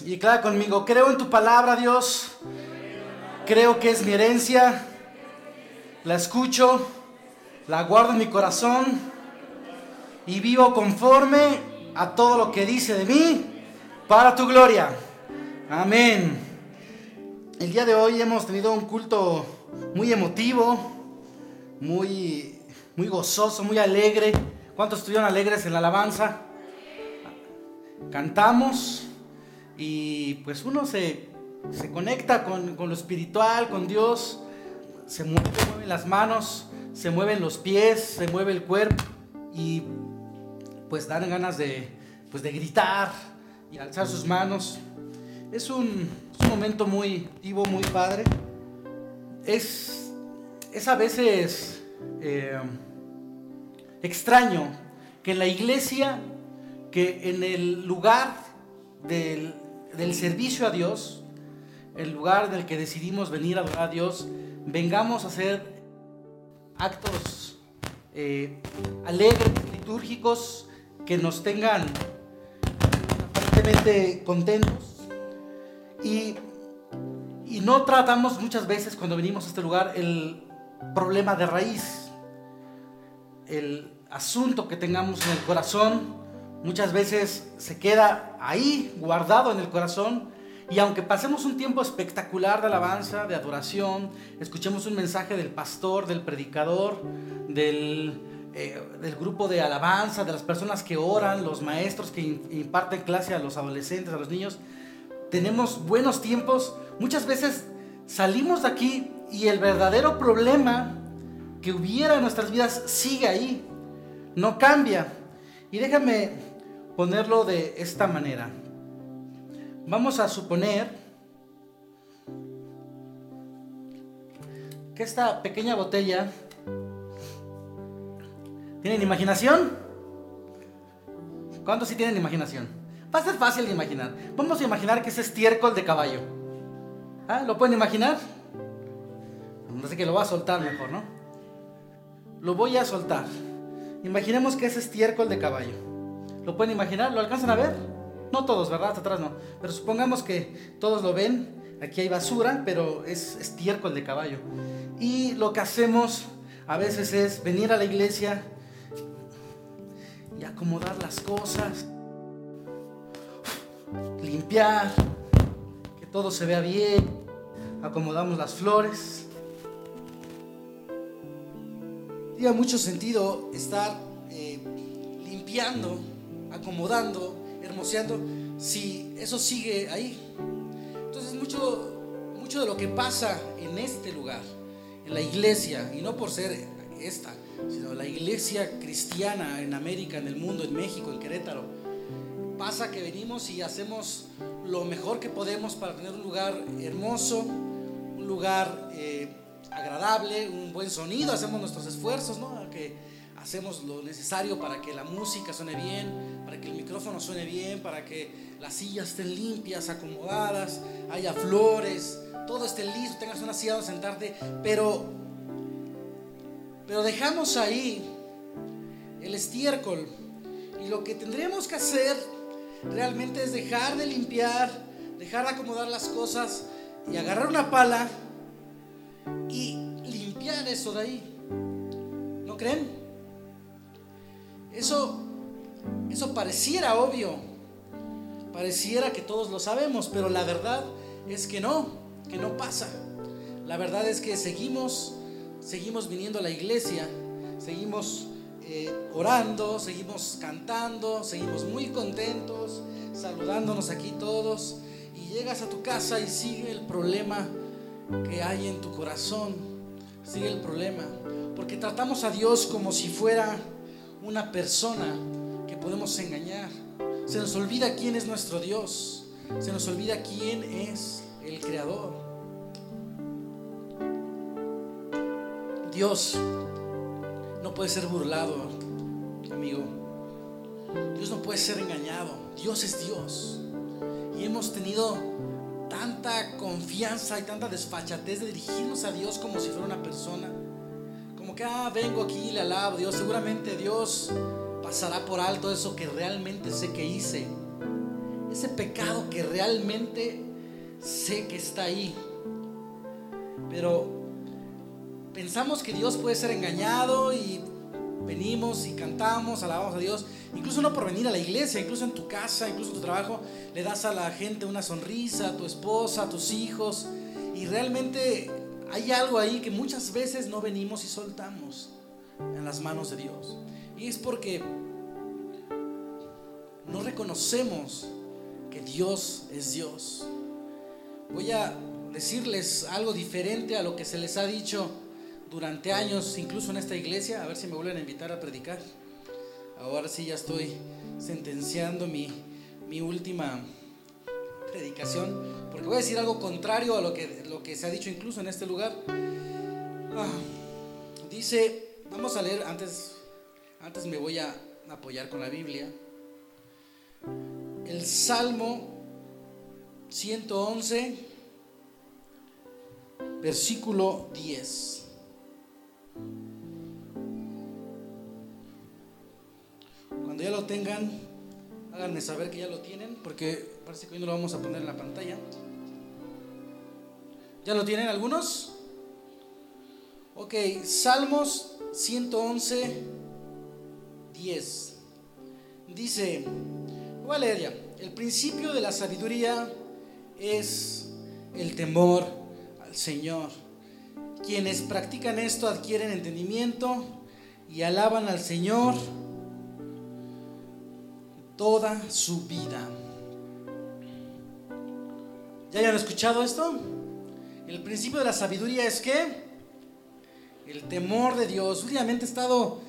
Y declara conmigo, creo en tu palabra, Dios. Creo que es mi herencia. La escucho, la guardo en mi corazón y vivo conforme a todo lo que dice de mí para tu gloria. Amén. El día de hoy hemos tenido un culto muy emotivo, muy, muy gozoso, muy alegre. ¿Cuántos estuvieron alegres en la alabanza? Cantamos y pues uno se, conecta con, lo espiritual, con Dios, se mueven las manos, se mueven los pies, se mueve el cuerpo y pues dan ganas de, pues, de gritar y alzar sus manos. Es un, momento muy vivo, muy padre. Es, es a veces eh, extraño que en la iglesia, que en el lugar del, del servicio a Dios, el lugar en el que decidimos venir a adorar a Dios, vengamos a hacer actos eh, alegres, litúrgicos, que nos tengan aparentemente contentos. Y, y no tratamos muchas veces cuando venimos a este lugar el problema de raíz, el asunto que tengamos en el corazón, muchas veces se queda ahí guardado en el corazón y aunque pasemos un tiempo espectacular de alabanza, de adoración, escuchemos un mensaje del pastor, del predicador, del, eh, grupo de alabanza, de las personas que oran, los maestros que imparten clase a los adolescentes, a los niños, tenemos buenos tiempos, muchas veces salimos de aquí y el verdadero problema que hubiera en nuestras vidas sigue ahí, no cambia. Y déjame ponerlo de esta manera. Vamos a suponer que esta pequeña botella ¿Tienen imaginación? ¿Cuántos sí tienen imaginación? Va a ser fácil de imaginar. Vamos a imaginar que es estiércol de caballo. ¿Ah? ¿Lo pueden imaginar? Así que lo voy a soltar mejor, ¿no? Lo voy a soltar. Imaginemos que es estiércol de caballo. ¿Lo pueden imaginar? ¿Lo alcanzan a ver? No todos, ¿verdad? Hasta atrás no. Pero supongamos que todos lo ven. Aquí hay basura, pero es estiércol de caballo. Y lo que hacemos a veces es venir a la iglesia y acomodar las cosas, limpiar, que todo se vea bien, acomodamos las flores. Tiene mucho sentido estar eh, limpiando, acomodando, hermoseando, si eso sigue ahí. Entonces mucho, mucho de lo que pasa en este lugar, en la iglesia, y no por ser esta, sino la iglesia cristiana en América, en el mundo, en México, en Querétaro. Pasa que venimos y hacemos lo mejor que podemos para tener un lugar hermoso, un lugar eh, agradable, un buen sonido, hacemos nuestros esfuerzos, ¿no? Que hacemos lo necesario para que la música suene bien, para que el micrófono suene bien, para que las sillas estén limpias, acomodadas, haya flores, todo esté listo, tengas una silla sentarte, pero pero dejamos ahí el estiércol. Y lo que tendríamos que hacer realmente es dejar de limpiar, dejar de acomodar las cosas y agarrar una pala y limpiar eso de ahí. ¿No creen? Eso, eso pareciera obvio, pareciera que todos lo sabemos, pero la verdad es que no, que no pasa. La verdad es que seguimos seguimos viniendo a la iglesia, seguimos eh, orando, seguimos cantando, seguimos muy contentos, saludándonos aquí todos. Y llegas a tu casa y sigue el problema que hay en tu corazón, sigue el problema. Porque tratamos a Dios como si fuera una persona que podemos engañar. Se nos olvida quién es nuestro Dios. Se nos olvida quién es el Creador. Dios no puede ser burlado, amigo. Dios no puede ser engañado. Dios es Dios. Y hemos tenido tanta confianza y tanta desfachatez de dirigirnos a Dios como si fuera una persona. Que, ah, vengo aquí y le alabo a Dios. Seguramente Dios pasará por alto eso que realmente sé que hice. ese pecado que realmente sé que está ahí. Pero pensamos que Dios puede ser engañado y venimos y cantamos, alabamos a Dios, incluso no por venir a la iglesia, incluso en tu casa, incluso en tu trabajo, le das a la gente una sonrisa, a tu esposa, a tus hijos, y realmente hay algo ahí que muchas veces no venimos y soltamos en las manos de Dios. Y es porque no reconocemos que Dios es Dios. Voy a decirles algo diferente a lo que se les ha dicho durante años, incluso en esta iglesia, a ver si me vuelven a invitar a predicar. Ahora sí ya estoy sentenciando mi, última predicación, porque voy a decir algo contrario a lo que, lo que se ha dicho incluso en este lugar. Ah, dice, vamos a leer, antes, antes me voy a apoyar con la Biblia. El Salmo 111, versículo 10. Cuando ya lo tengan, háganme saber que ya lo tienen, porque parece que hoy no lo vamos a poner en la pantalla. ¿Ya lo tienen algunos? Ok, Salmos 111, 10. Dice, voy a. El principio de la sabiduría es el temor al Señor. Quienes practican esto adquieren entendimiento y alaban al Señor toda su vida. ¿Ya hayan escuchado esto? El principio de la sabiduría es que el temor de Dios. Últimamente he estado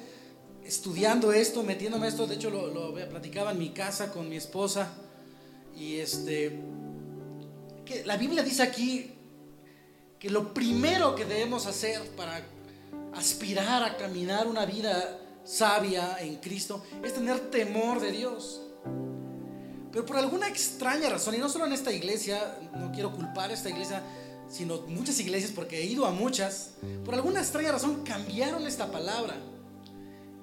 estudiando esto, metiéndome esto. De hecho, lo, lo platicaba en mi casa con mi esposa. Y este, que la Biblia dice aquí que lo primero que debemos hacer para aspirar a caminar una vida sabia en Cristo es tener temor de Dios. Pero por alguna extraña razón, y no solo en esta iglesia, no quiero culpar a esta iglesia, sino muchas iglesias, porque he ido a muchas, por alguna extraña razón cambiaron esta palabra.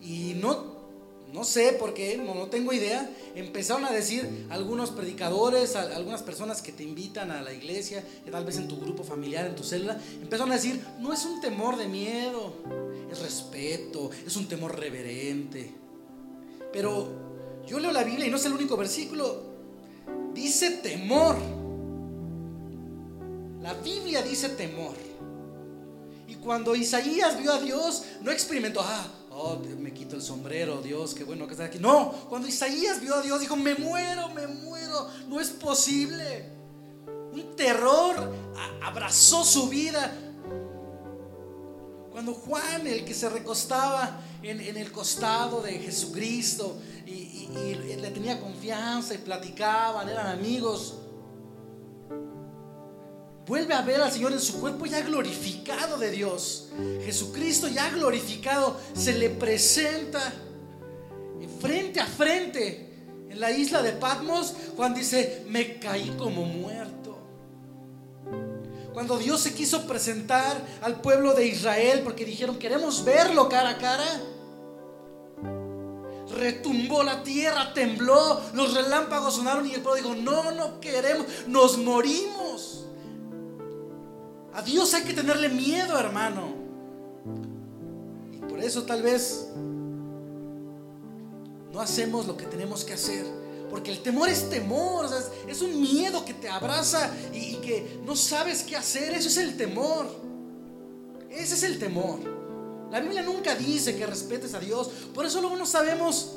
Y no no sé por qué, no, no, tengo idea, empezaron a decir algunos predicadores, algunas personas que te invitan a la iglesia, tal vez en tu grupo familiar, en tu célula, empezaron a decir, no es un temor de miedo, es respeto, es un temor reverente. Pero yo leo la Biblia y no es el único versículo, dice temor. La Biblia dice temor. Cuando Isaías vio a Dios, no experimentó, ah, oh, me quito el sombrero, Dios, qué bueno que está aquí. No, cuando Isaías vio a Dios, dijo, me muero, me muero, no es posible. Un terror abrazó su vida. Cuando Juan, el que se recostaba en, el costado de Jesucristo y, y le tenía confianza y platicaban, eran amigos, vuelve a ver al Señor en su cuerpo ya glorificado de Dios. Jesucristo ya glorificado se le presenta frente a frente en la isla de Patmos cuando dice, me caí como muerto. Cuando Dios se quiso presentar al pueblo de Israel porque dijeron, queremos verlo cara a cara. Retumbó la tierra, tembló, los relámpagos sonaron y el pueblo dijo, no, no queremos, nos morimos. A Dios hay que tenerle miedo, hermano. Y por eso tal vez no hacemos lo que tenemos que hacer. Porque el temor es temor, es, un miedo que te abraza y, y que no sabes qué hacer. Eso es el temor. Ese es el temor. La Biblia nunca dice que respetes a Dios. Por eso luego no sabemos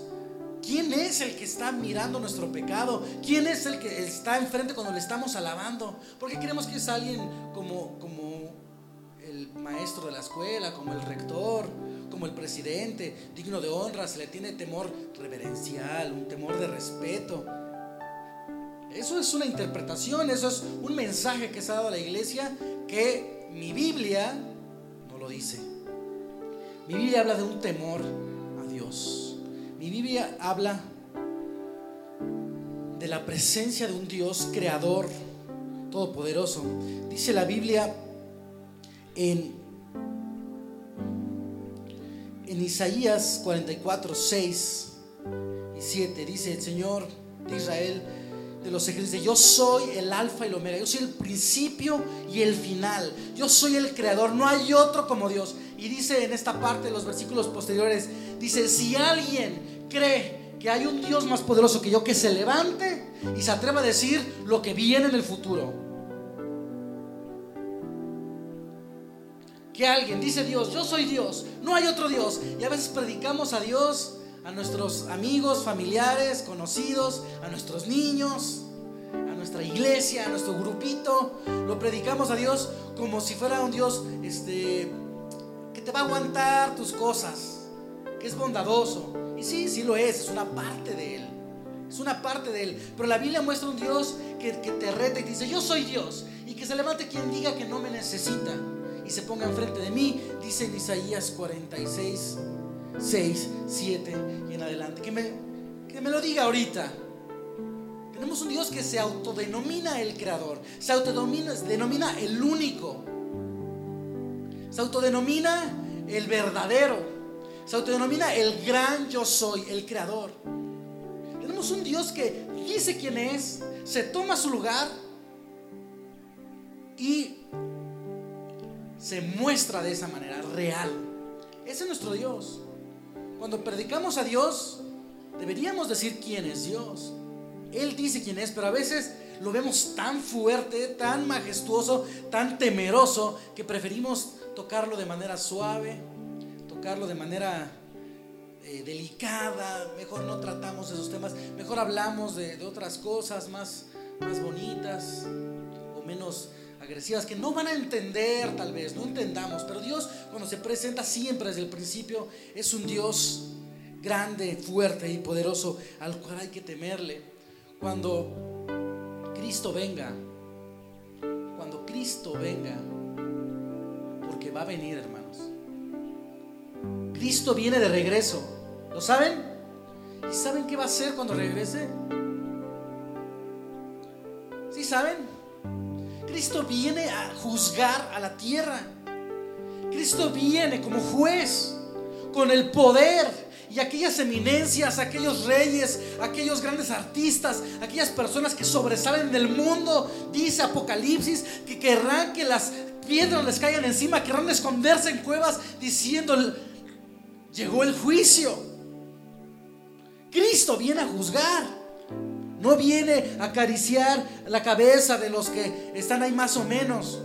¿Quién es el que está mirando nuestro pecado? ¿Quién es el que está enfrente cuando le estamos alabando? Porque creemos que es alguien como, como el maestro de la escuela, como el rector, como el presidente, digno de honra, se le tiene temor reverencial, un temor de respeto. Eso es una interpretación, eso es un mensaje que se ha dado a la iglesia que mi Biblia no lo dice. Mi Biblia habla de un temor a Dios. Mi Biblia habla de la presencia de un Dios creador, todopoderoso. Dice la Biblia en, Isaías 44, 6 y 7, dice el Señor de Israel, de los ejércitos. Yo soy el alfa y el omega, yo soy el principio y el final, yo soy el creador, no hay otro como Dios. Y dice en esta parte los versículos posteriores, dice, si alguien cree que hay un Dios más poderoso que yo, que se levante y se atreva a decir lo que viene en el futuro. Que alguien dice Dios, yo soy Dios, no hay otro Dios. Y a veces predicamos a Dios a nuestros amigos, familiares, conocidos, a nuestros niños, a nuestra iglesia, a nuestro grupito. Lo predicamos a Dios como si fuera un Dios este, te va a aguantar tus cosas, que es bondadoso. Y sí, sí lo es, es una parte de Él. Es una parte de Él. Pero la Biblia muestra un Dios que, te reta y te dice, yo soy Dios. Y que se levante quien diga que no me necesita y se ponga enfrente de mí, dice en Isaías 46, 6, 7 y en adelante. Que me, que me lo diga ahorita. Tenemos un Dios que se autodenomina el creador, se autodenomina denomina el único, se autodenomina el verdadero, se autodenomina el gran yo soy, el creador. Tenemos un Dios que dice quién es, se toma su lugar y se muestra de esa manera real. Ese es nuestro Dios. Cuando predicamos a Dios, deberíamos decir quién es Dios. Él dice quién es, pero a veces lo vemos tan fuerte, tan majestuoso, tan temeroso, que preferimos tocarlo de manera suave, tocarlo de manera eh, delicada, mejor no tratamos esos temas, mejor hablamos de, de otras cosas más, más bonitas o menos agresivas que no van a entender tal vez, no entendamos, pero Dios cuando se presenta siempre desde el principio es un Dios grande, fuerte y poderoso al cual hay que temerle. Cuando Cristo venga, cuando Cristo venga, va a venir hermanos. Cristo viene de regreso, ¿lo saben? ¿Y saben qué va a hacer cuando regrese? ¿Sí saben? Cristo viene a juzgar a la tierra. Cristo viene como juez, con el poder y aquellas eminencias, aquellos reyes, aquellos grandes artistas, aquellas personas que sobresalen del mundo, dice Apocalipsis, que querrán que las piedras les caigan encima, querrán esconderse en cuevas diciendo, llegó el juicio. Cristo viene a juzgar. No viene a acariciar la cabeza de los que están ahí más o menos.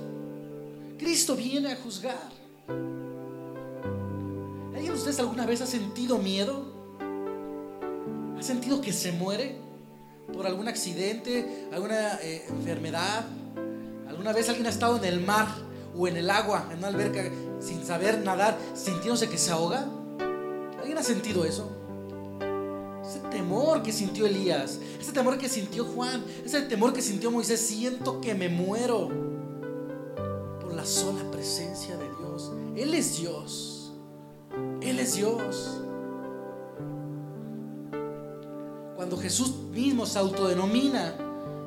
Cristo viene a juzgar. ¿Alguien de ustedes alguna vez ha sentido miedo? ¿Ha sentido que se muere por algún accidente, alguna eh, enfermedad? ¿Alguna vez alguien ha estado en el mar o en el agua, en una alberca, sin saber nadar, sintiéndose que se ahoga? ¿Alguien ha sentido eso? Ese temor que sintió Elías, ese temor que sintió Juan, ese temor que sintió Moisés, siento que me muero por la sola presencia de Dios. Él es Dios. Él es Dios. Cuando Jesús mismo se autodenomina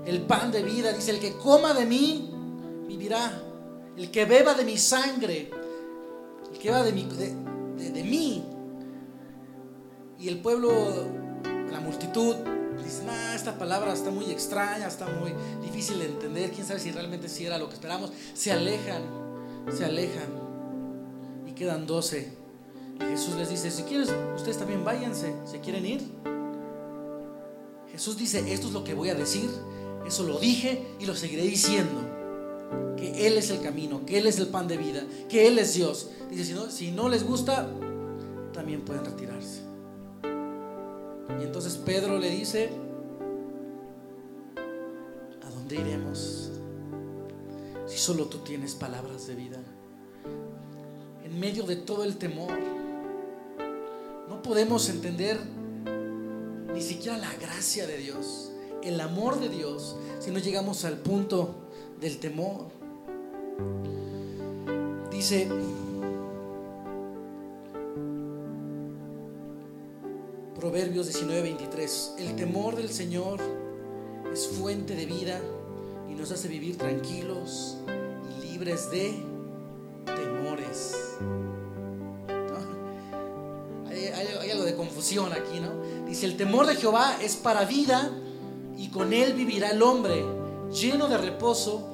el pan de vida, dice, el que coma de mí, vivirá. El que beba de mi sangre, el que beba de, mí. Y el pueblo la multitud dice, esta palabra está muy extraña, está muy difícil de entender, quién sabe si realmente si era lo que esperamos. Se alejan, se alejan y quedan doce. Jesús les dice, si quieres, ustedes también váyanse, ¿se quieren ir? Jesús dice, esto es lo que voy a decir, eso lo dije y lo seguiré diciendo. Que Él es el camino, que Él es el pan de vida, que Él es Dios. Dice, si no, les gusta, también pueden retirarse. Y entonces Pedro le dice, ¿a dónde iremos? Si solo tú tienes palabras de vida. En medio de todo el temor, no podemos entender ni siquiera la gracia de Dios, el amor de Dios, si no llegamos al punto del temor. Dice, Proverbios 19, 23. El temor del Señor es fuente de vida y nos hace vivir tranquilos y libres de temores. Hay, hay, algo de confusión aquí, ¿no? Dice, el temor de Jehová es para vida y con él vivirá el hombre lleno de reposo,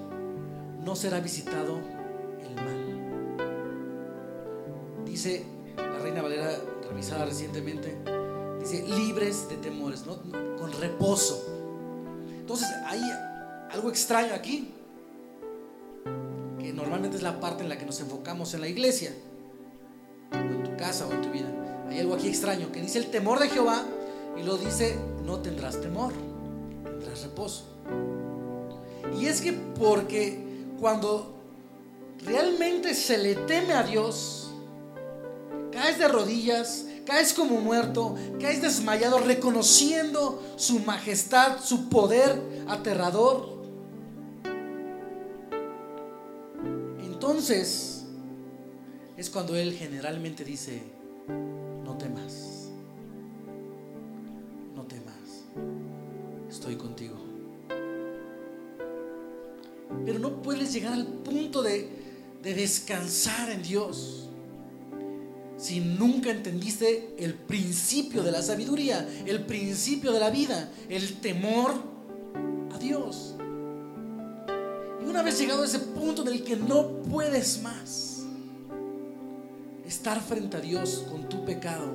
no será visitado el mal. Dice la Reina Valera, revisada recientemente, dice libres de temores, ¿no? con reposo. Entonces hay algo extraño aquí, que normalmente es la parte en la que nos enfocamos en la iglesia, o en tu casa o en tu vida. Hay algo aquí extraño, que dice el temor de Jehová y lo dice, no tendrás temor, tendrás reposo. Y es que porque cuando realmente se le teme a Dios, caes de rodillas, caes como muerto, caes desmayado, reconociendo su majestad, su poder aterrador. Entonces es cuando Él generalmente dice, llegar al punto de, de descansar en Dios si nunca entendiste el principio de la sabiduría, el principio de la vida, el temor a Dios. Y una vez llegado a ese punto en el que no puedes más estar frente a Dios con tu pecado,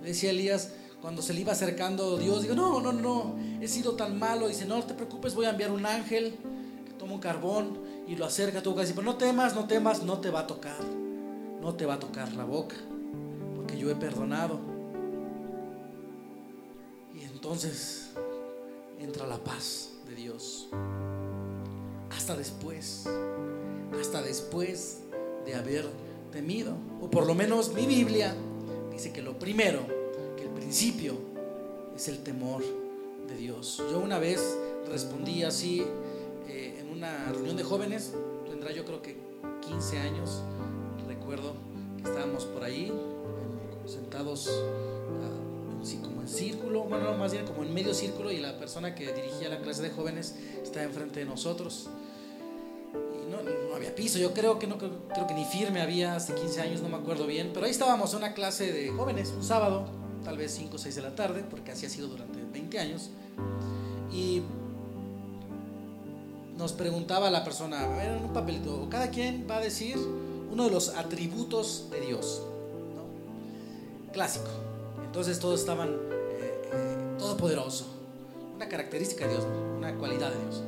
le decía Elías cuando se le iba acercando Dios, digo, no, no, no, he sido tan malo, dice, no te preocupes, voy a enviar un ángel un carbón y lo acerca a tu casa, pero no temas, no temas, no te va a tocar no te va a tocar la boca, porque yo he perdonado. Y entonces entra la paz de Dios. Hasta después, hasta después de haber temido. O por lo menos mi Biblia dice que lo primero, que el principio es el temor de Dios. Yo una vez respondí así una reunión de jóvenes, tendrá yo creo que 15 años, recuerdo que estábamos por ahí, sentados ah, como en círculo, bueno, más bien como en medio círculo, y la persona que dirigía la clase de jóvenes estaba enfrente de nosotros. Y no, había piso, yo creo que no creo que ni firme había hace 15 años, no me acuerdo bien, pero ahí estábamos en una clase de jóvenes, un sábado, tal vez 5 o 6 de la tarde, porque así ha sido durante 20 años. Y nos preguntaba la persona, a ver, un papelito, cada quien va a decir uno de los atributos de Dios. Clásico. Entonces todos estaban eh, eh, todopoderoso. Una característica de Dios, una cualidad de Dios.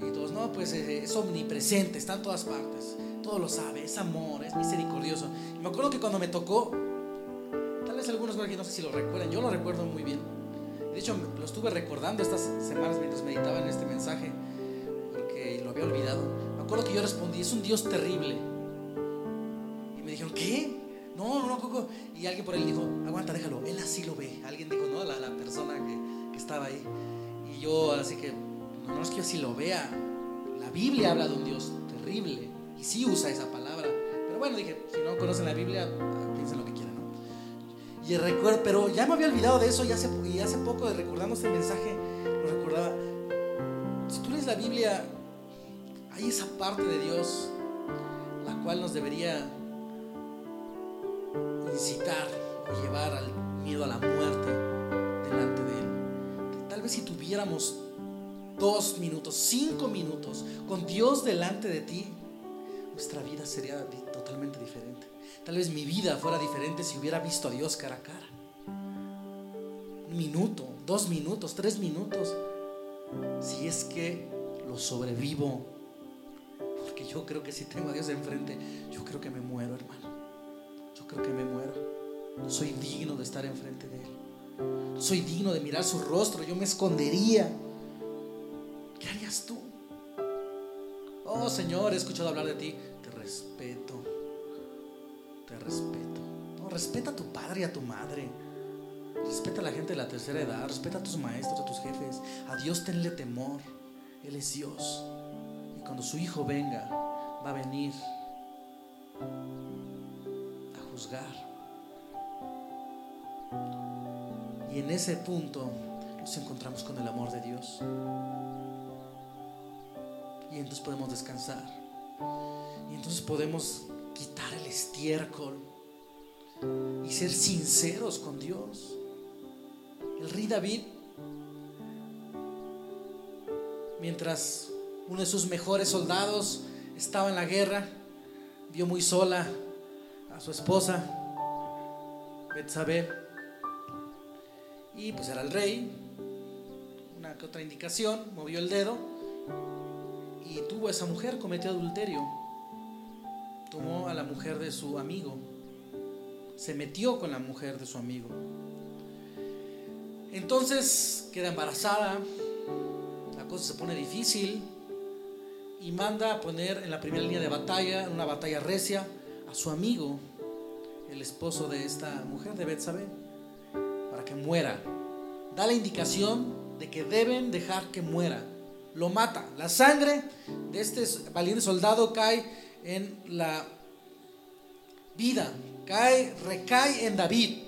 Y todos, no, pues eh, es omnipresente, está en todas partes. Todo lo sabe, es amor, es misericordioso. Y me acuerdo que cuando me tocó, tal vez algunos no sé si lo recuerdan, yo lo recuerdo muy bien. De hecho, lo estuve recordando estas semanas mientras meditaba en este mensaje, había olvidado. Me acuerdo que yo respondí, es un Dios terrible me dijeron, ¿qué? No, no, no, Y alguien por ahí dijo, aguanta, déjalo, él así lo ve. Alguien dijo, no, la, la persona que, que, estaba ahí. Y yo, así que, no, no es que yo así lo vea. La Biblia habla de un Dios terrible y sí usa esa palabra. Pero bueno, dije, si no conocen la Biblia, piensen lo que quieran, ¿no? Y recuerdo, pero ya me había olvidado de eso y hace, y hace poco, recordando este mensaje, lo recordaba. Si tú lees la Biblia, hay esa parte de Dios la cual nos debería incitar o llevar al miedo a la muerte delante de Él. tal vez si tuviéramos dos minutos, cinco minutos con Dios delante de ti, nuestra vida sería totalmente diferente. Tal vez mi vida fuera diferente si hubiera visto a Dios cara a cara. Un minuto, dos minutos, tres minutos. Si es que lo sobrevivo. Porque yo creo que si tengo a Dios enfrente, yo creo que me muero, hermano creo que me muero. No soy digno de estar enfrente de Él. No soy digno de mirar su rostro. Yo me escondería. ¿Qué harías tú? Oh Señor, he escuchado hablar de ti. Te respeto. Te respeto. Respeta a tu padre y a tu madre. Respeta a la gente de la tercera edad. Respeta a tus maestros, a tus jefes. A Dios tenle temor. Él es Dios. Cuando su hijo venga, va a venir y en ese punto nos encontramos con el amor de Dios. Y entonces podemos descansar. Y entonces podemos quitar el estiércol y ser sinceros con Dios. El rey David mientras uno de sus mejores soldados estaba en la guerra, vio muy sola a su esposa, Betsabé, y pues era el rey, una que otra indicación, movió el dedo y tuvo a esa mujer, cometió adulterio, tomó a la mujer de su amigo, se metió con la mujer de su amigo. Entonces queda embarazada, la cosa se pone difícil y manda a poner en la primera línea de batalla, en una batalla recia, a su amigo, el esposo de esta mujer de Betsabé, para que muera. Da la indicación de que deben dejar que muera. Lo mata. La sangre de este valiente soldado cae en la vida, cae, recae en David.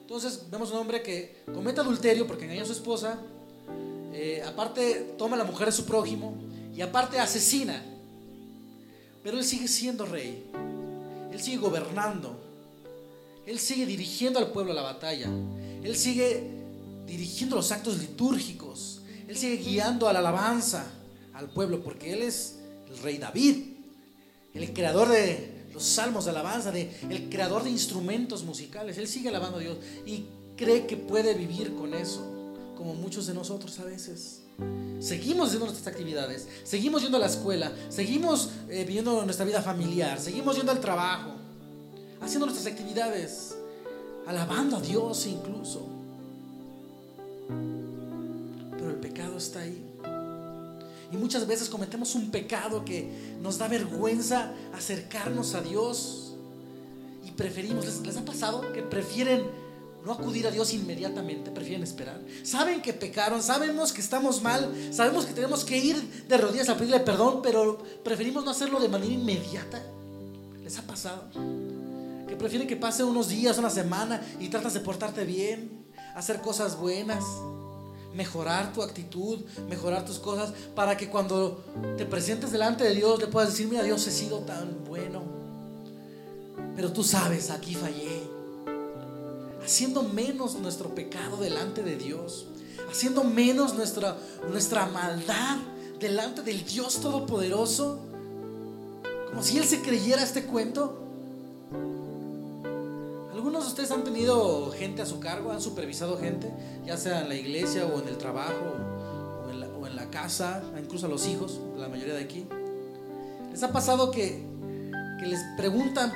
Entonces vemos un hombre que comete adulterio porque engaña a su esposa, eh, aparte toma la mujer de su prójimo y aparte asesina. Pero él sigue siendo rey, él sigue gobernando, él sigue dirigiendo al pueblo a la batalla, él sigue dirigiendo los actos litúrgicos, él sigue guiando a la alabanza al pueblo porque él es el rey David, el creador de los salmos de alabanza, de, el creador de instrumentos musicales. Él sigue alabando a Dios y cree que puede vivir con eso, como muchos de nosotros a veces. Seguimos haciendo nuestras actividades, seguimos yendo a la escuela, seguimos eh, viviendo nuestra vida familiar, seguimos yendo al trabajo, haciendo nuestras actividades, alabando a Dios incluso. Pero el pecado está ahí. Y muchas veces cometemos un pecado que nos da vergüenza acercarnos a Dios. Y preferimos, ¿les, ha pasado que prefieren no acudir a Dios inmediatamente, prefieren esperar? Saben que pecaron, sabemos que estamos mal, sabemos que tenemos que ir de rodillas a pedirle perdón, pero preferimos no hacerlo de manera inmediata. ¿Les ha pasado? Que prefieren que pase unos días, una semana y tratas de portarte bien, hacer cosas buenas mejorar tu actitud, mejorar tus cosas, para que cuando te presentes delante de Dios le puedas decir, mira Dios, he sido tan bueno, pero tú sabes, aquí fallé. Haciendo menos nuestro pecado delante de Dios, haciendo menos nuestra, nuestra maldad delante del Dios Todopoderoso, como si Él se creyera este cuento. ¿Algunos de ustedes han tenido gente a su cargo? ¿Han supervisado gente? Ya sea en la iglesia o en el trabajo o en la, casa, incluso a los hijos, la mayoría de aquí. ¿Les ha pasado que, les preguntan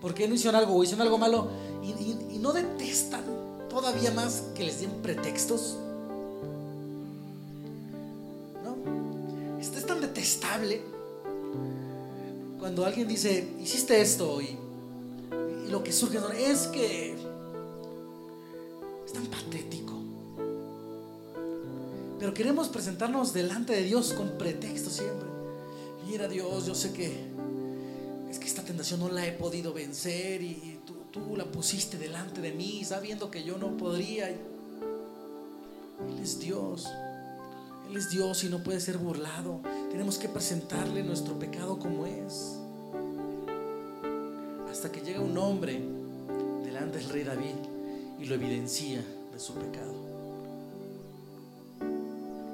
por qué no hicieron algo o hicieron algo malo y no detestan todavía más que les den pretextos? ¿No? Es tan detestable cuando alguien dice, hiciste esto y lo que surge es que es tan patético. Pero queremos presentarnos delante de Dios con pretexto siempre. Mira Dios, yo sé que es que esta tentación no la he podido vencer y, tú, tú, la pusiste delante de mí sabiendo que yo no podría. Él es Dios. Él es Dios y no puede ser burlado. Tenemos que presentarle nuestro pecado como es hasta que llega un hombre delante del rey David y lo evidencia de su pecado.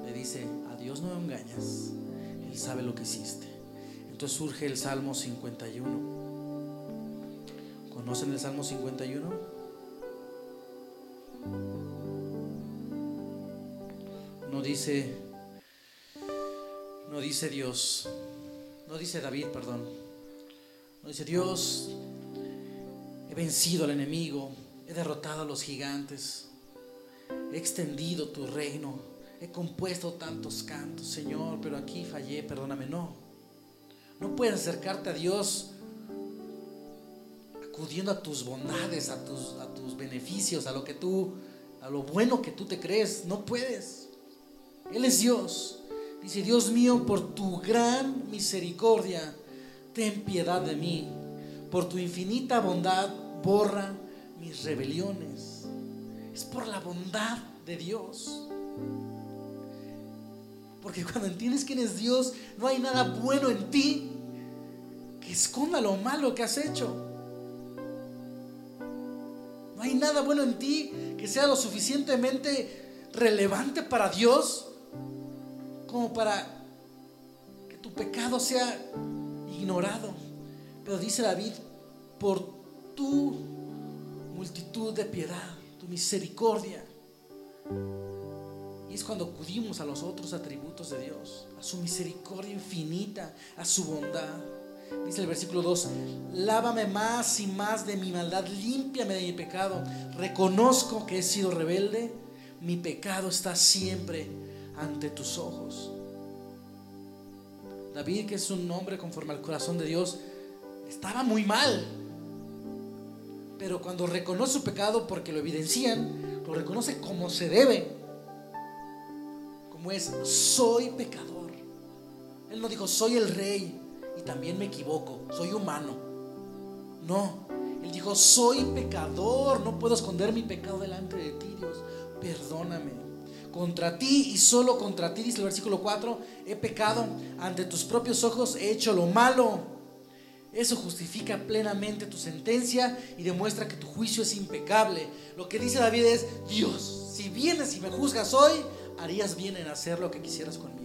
Le dice, a Dios no engañas, Él sabe lo que hiciste. Entonces surge el Salmo 51. ¿Conocen el Salmo 51? No dice, no dice Dios, no dice David, perdón. No dice Dios, He vencido al enemigo, he derrotado a los gigantes, he extendido tu reino, he compuesto tantos cantos, Señor, pero aquí fallé, perdóname, no. No puedes acercarte a Dios acudiendo a tus bondades, a tus, a tus beneficios, a lo que tú, a lo bueno que tú te crees. No puedes. Él es Dios. Dice, Dios mío, por tu gran misericordia, ten piedad de mí. Por tu infinita bondad, borra mis rebeliones. Es por la bondad de Dios. Porque cuando entiendes quién es Dios, no hay nada bueno en ti que esconda lo malo que has hecho. Hay nada bueno en ti que sea lo suficientemente relevante para Dios como para que tu pecado sea ignorado. Pero dice David, por tu multitud de piedad, tu misericordia. Y es cuando acudimos a los otros atributos de Dios, a su misericordia infinita, a su bondad. Dice el versículo 2, lávame más y más de mi maldad, límpiame de mi pecado. Reconozco que he sido rebelde, mi pecado está siempre ante tus ojos. David, que es un hombre conforme al corazón de Dios, estaba muy mal. Pero cuando reconoce su pecado porque lo evidencian, lo reconoce como se debe. Como es, soy pecador. Él no dijo, soy el rey y también me equivoco, soy humano. No, él dijo, soy pecador, no puedo esconder mi pecado delante de ti, Dios. Perdóname. Contra ti y solo contra ti, dice el versículo 4, he pecado ante tus propios ojos, he hecho lo malo. Eso justifica plenamente tu sentencia y demuestra que tu juicio es impecable. Lo que dice David es, Dios, si vienes y me juzgas hoy, harías bien en hacer lo que quisieras conmigo.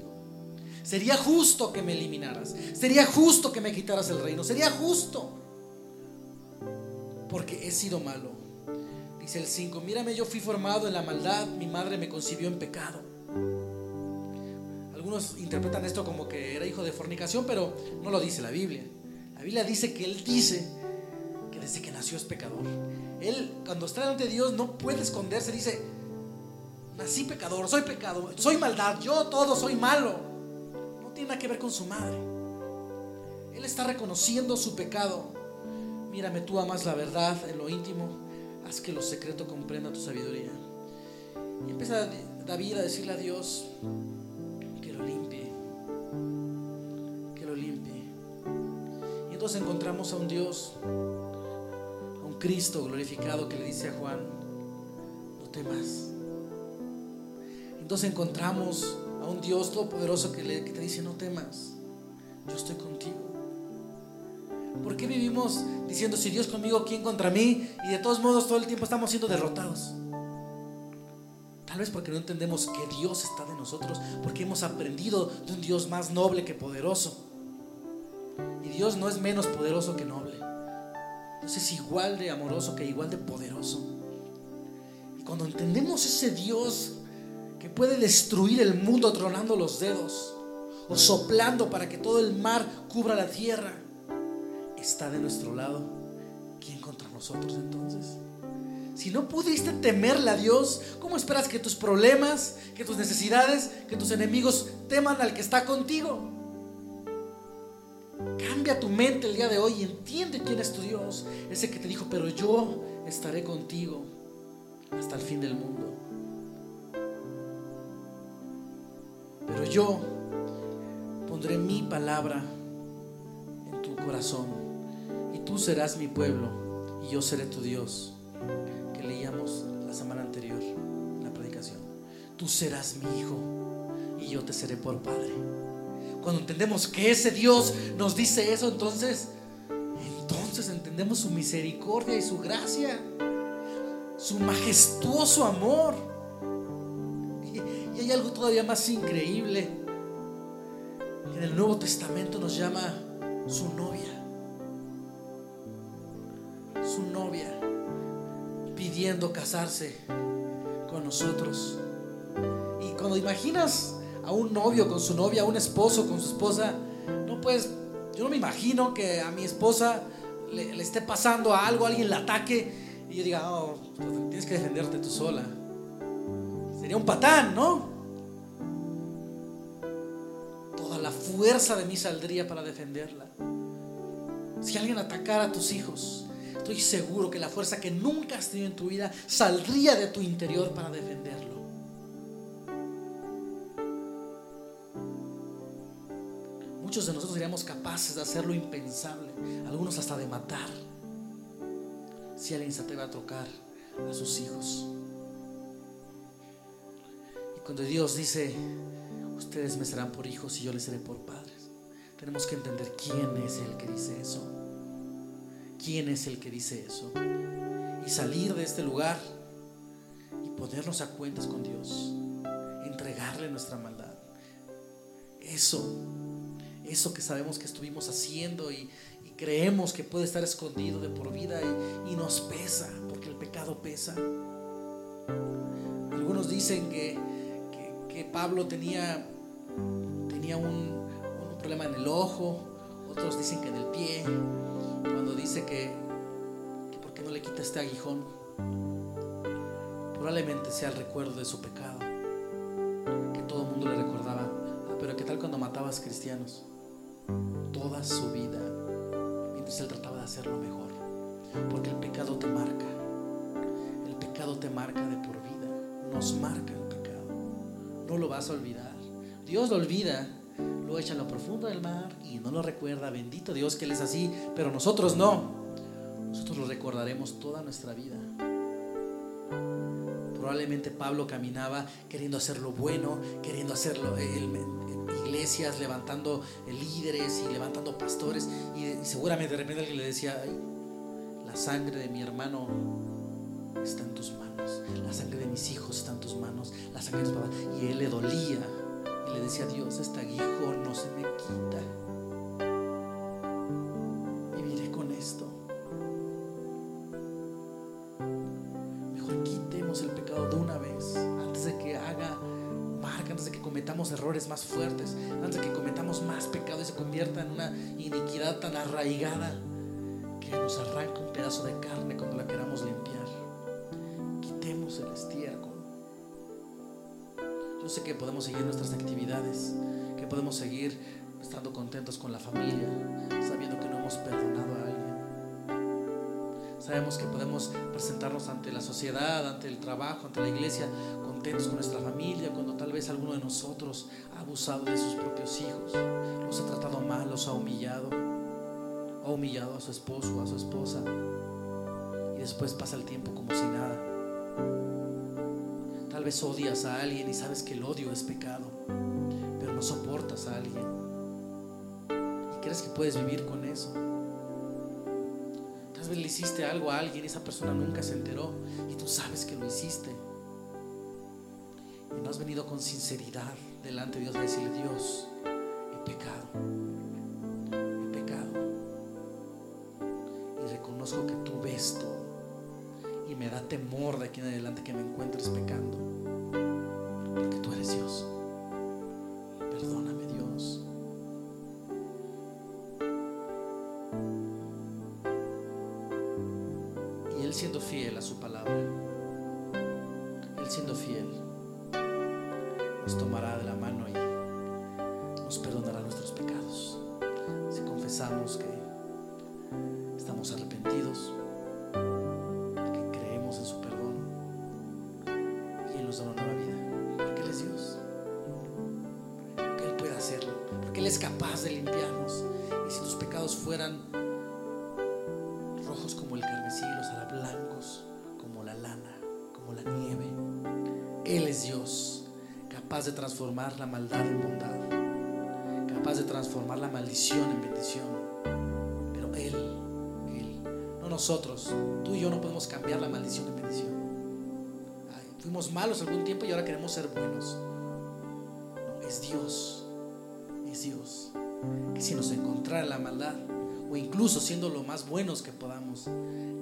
Sería justo que me eliminaras. Sería justo que me quitaras el reino. Sería justo. Porque he sido malo. Dice el 5, mírame, yo fui formado en la maldad, mi madre me concibió en pecado. Algunos interpretan esto como que era hijo de fornicación, pero no lo dice la Biblia. La Biblia dice que él dice que desde que nació es pecador. Él, cuando está delante de Dios, no puede esconderse, dice, nací pecador, soy pecado, soy maldad, yo todo soy malo. Tiene nada que ver con su madre. Él está reconociendo su pecado. Mírame, tú amas la verdad en lo íntimo haz que lo secreto comprenda tu sabiduría. Y empieza David a decirle a Dios que lo limpie, que lo limpie. Y entonces encontramos a un Dios, a un Cristo glorificado que le dice a Juan, no temas. Entonces encontramos a un Dios todopoderoso que, le, que te dice, no temas, yo estoy contigo. ¿Por qué vivimos diciendo, si Dios conmigo, ¿quién contra mí? Y de todos modos todo el tiempo estamos siendo derrotados. Tal vez porque no entendemos que Dios está de nosotros, porque hemos aprendido de un Dios más noble que poderoso. Y Dios no es menos poderoso que noble. Dios es igual de amoroso que igual de poderoso. Y cuando entendemos ese Dios que puede destruir el mundo tronando los dedos o soplando para que todo el mar cubra la tierra, está de nuestro lado, ¿quién contra nosotros entonces? Si no pudiste temerle a Dios, ¿cómo esperas que tus problemas, que tus necesidades, que tus enemigos teman al que está contigo? Cambia tu mente el día de hoy y entiende quién es tu Dios. Ese que te dijo, pero yo estaré contigo hasta el fin del mundo. Pero yo pondré mi palabra en tu corazón tú serás mi pueblo y yo seré tu Dios, que leíamos la semana anterior en la predicación. Tú serás mi hijo y yo te seré por padre. Cuando entendemos que ese Dios nos dice eso, entonces, entonces entendemos su misericordia y su gracia, su majestuoso amor. Hay algo todavía más increíble. En el Nuevo Testamento nos llama su novia. novia pidiendo casarse con nosotros. Y cuando imaginas a un novio con su novia, a un esposo con su esposa, no puedes, yo no me imagino que a mi esposa le, esté pasando algo, alguien la ataque y yo diga, oh, tienes que defenderte tú sola. Sería un patán, ¿no? Fuerza de mí saldría para defenderla. Si alguien atacara a tus hijos, estoy seguro que la fuerza que nunca has tenido en tu vida saldría de tu interior para defenderlo. Muchos de nosotros seríamos capaces de hacer lo impensable, algunos hasta de matar, si alguien se atreve a tocar a sus hijos. Y cuando Dios dice, ustedes me serán por hijos y yo les seré por padres, tenemos que entender quién es el que dice eso quién es el que dice eso. Y salir de este lugar y ponernos a cuentas con Dios. Entregarle nuestra maldad. eso, eso que sabemos que estuvimos haciendo y, creemos que puede estar escondido de por vida y, nos pesa, porque el pecado pesa. Algunos dicen que, que, Pablo tenía, tenía un, problema en el ojo, otros dicen que en el pie, cuando dice que, que por qué no le quita este aguijón, probablemente sea el recuerdo de su pecado, que todo el mundo le recordaba, ah, pero ¿qué tal cuando matabas cristianos? Toda su vida, mientras él trataba de hacerlo mejor, porque el pecado te marca, el pecado te marca de por vida, nos marca el pecado, no lo vas a olvidar, Dios lo olvida lo echa en lo profundo del mar y no lo recuerda. Bendito Dios que Él es así, pero nosotros no. Nosotros lo recordaremos toda nuestra vida. Probablemente Pablo caminaba queriendo hacer lo bueno, queriendo hacerlo en iglesias, levantando líderes y levantando pastores. Y, seguramente de repente alguien le decía, la sangre de mi hermano está en tus manos, la sangre de mis hijos está en tus manos, la sangre de mis Y él le dolía y le decía Dios, este aguijón no se me quita. Viviré con esto. Mejor quitemos el pecado de una vez, antes de que haga marca, antes de que cometamos errores más fuertes, antes de que cometamos más pecado y se convierta en una iniquidad tan arraigada que nos arranca un pedazo de carne cuando la queramos limpiar. El estiércol yo sé que podemos seguir nuestras actividades, que podemos seguir estando contentos con la familia, sabiendo que no hemos perdonado a alguien. Sabemos que podemos presentarnos ante la sociedad, ante el trabajo, ante la iglesia, contentos con nuestra familia, cuando tal vez alguno de nosotros ha abusado de sus propios hijos, los ha tratado mal, los ha humillado, ha humillado a su esposo a su esposa, y después pasa el tiempo como si nada. Tal vez odias a alguien y sabes que el odio es pecado, pero no soportas a alguien. Y crees que puedes vivir con eso. Tal vez le hiciste algo a alguien y esa persona nunca se enteró y tú sabes que lo hiciste. Y no has venido con sinceridad delante de Dios a decirle, Dios, he pecado. Temor de aquí en adelante que me encuentres pecando. Dios. Perdóname, Dios. Y Él siendo fiel a su palabra, Él siendo fiel, nos tomará de la mano y es capaz de limpiarnos. Y si tus pecados fueran rojos como el carmesí, los hará blancos como la lana, como la nieve. Él es Dios, capaz de transformar la maldad en bondad, capaz de transformar la maldición en bendición. Pero Él, Él, no nosotros, tú y yo no podemos cambiar la maldición en bendición fuimos malos algún tiempo y ahora queremos ser buenos. Que si nos encontrara la maldad, o incluso siendo lo más buenos que podamos,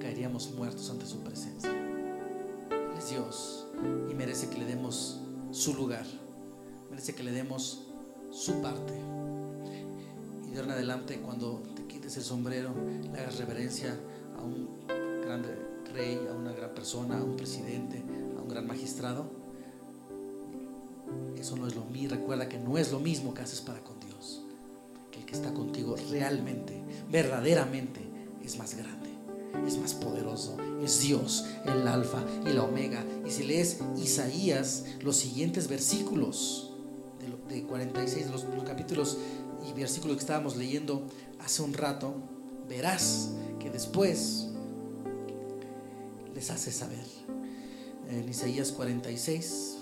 caeríamos muertos ante su presencia. Él es Dios y merece que le demos su lugar, merece que le demos su parte. Y de ahora en adelante, cuando te quites el sombrero, le hagas reverencia a un grande rey, a una gran persona, a un presidente, gran magistrado, eso no es lo mismo. Recuerda que no es lo mismo que haces para con Dios. Que está contigo realmente, verdaderamente, es más grande, es más poderoso. Es Dios, el alfa y la omega. Y si lees Isaías, los siguientes versículos de, 46, los, los capítulos y versículos que estábamos leyendo hace un rato, verás que después les hace saber en Isaías 46.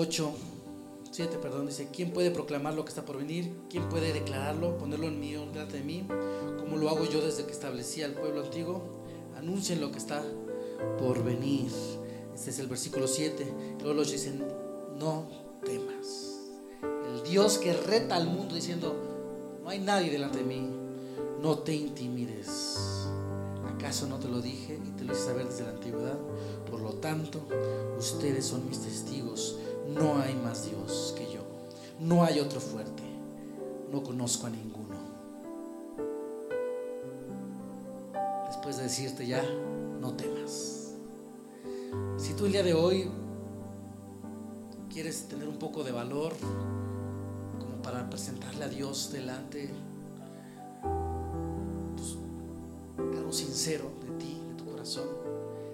8, 7, perdón, dice, ¿quién puede proclamar lo que está por venir? ¿Quién puede declararlo, ponerlo en mí, delante de mí? Como lo hago yo desde que establecí al pueblo antiguo? Anuncien lo que está por venir. Este es el versículo 7. Luego los dicen, no temas. El Dios que reta al mundo diciendo, no hay nadie delante de mí, no te intimides. ¿Acaso no te lo dije y te lo hice saber desde la antigüedad? Por lo tanto, ustedes son mis testigos. No hay más Dios que yo. No hay otro fuerte. No conozco a ninguno. Después de decirte ya, no temas. Si tú el día de hoy quieres tener un poco de valor como para presentarle a Dios delante, pues, algo sincero de ti, de tu corazón,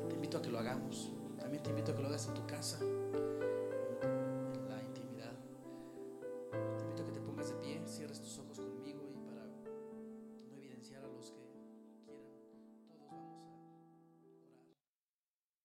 te invito a que lo hagamos. También te invito a que lo hagas en tu casa.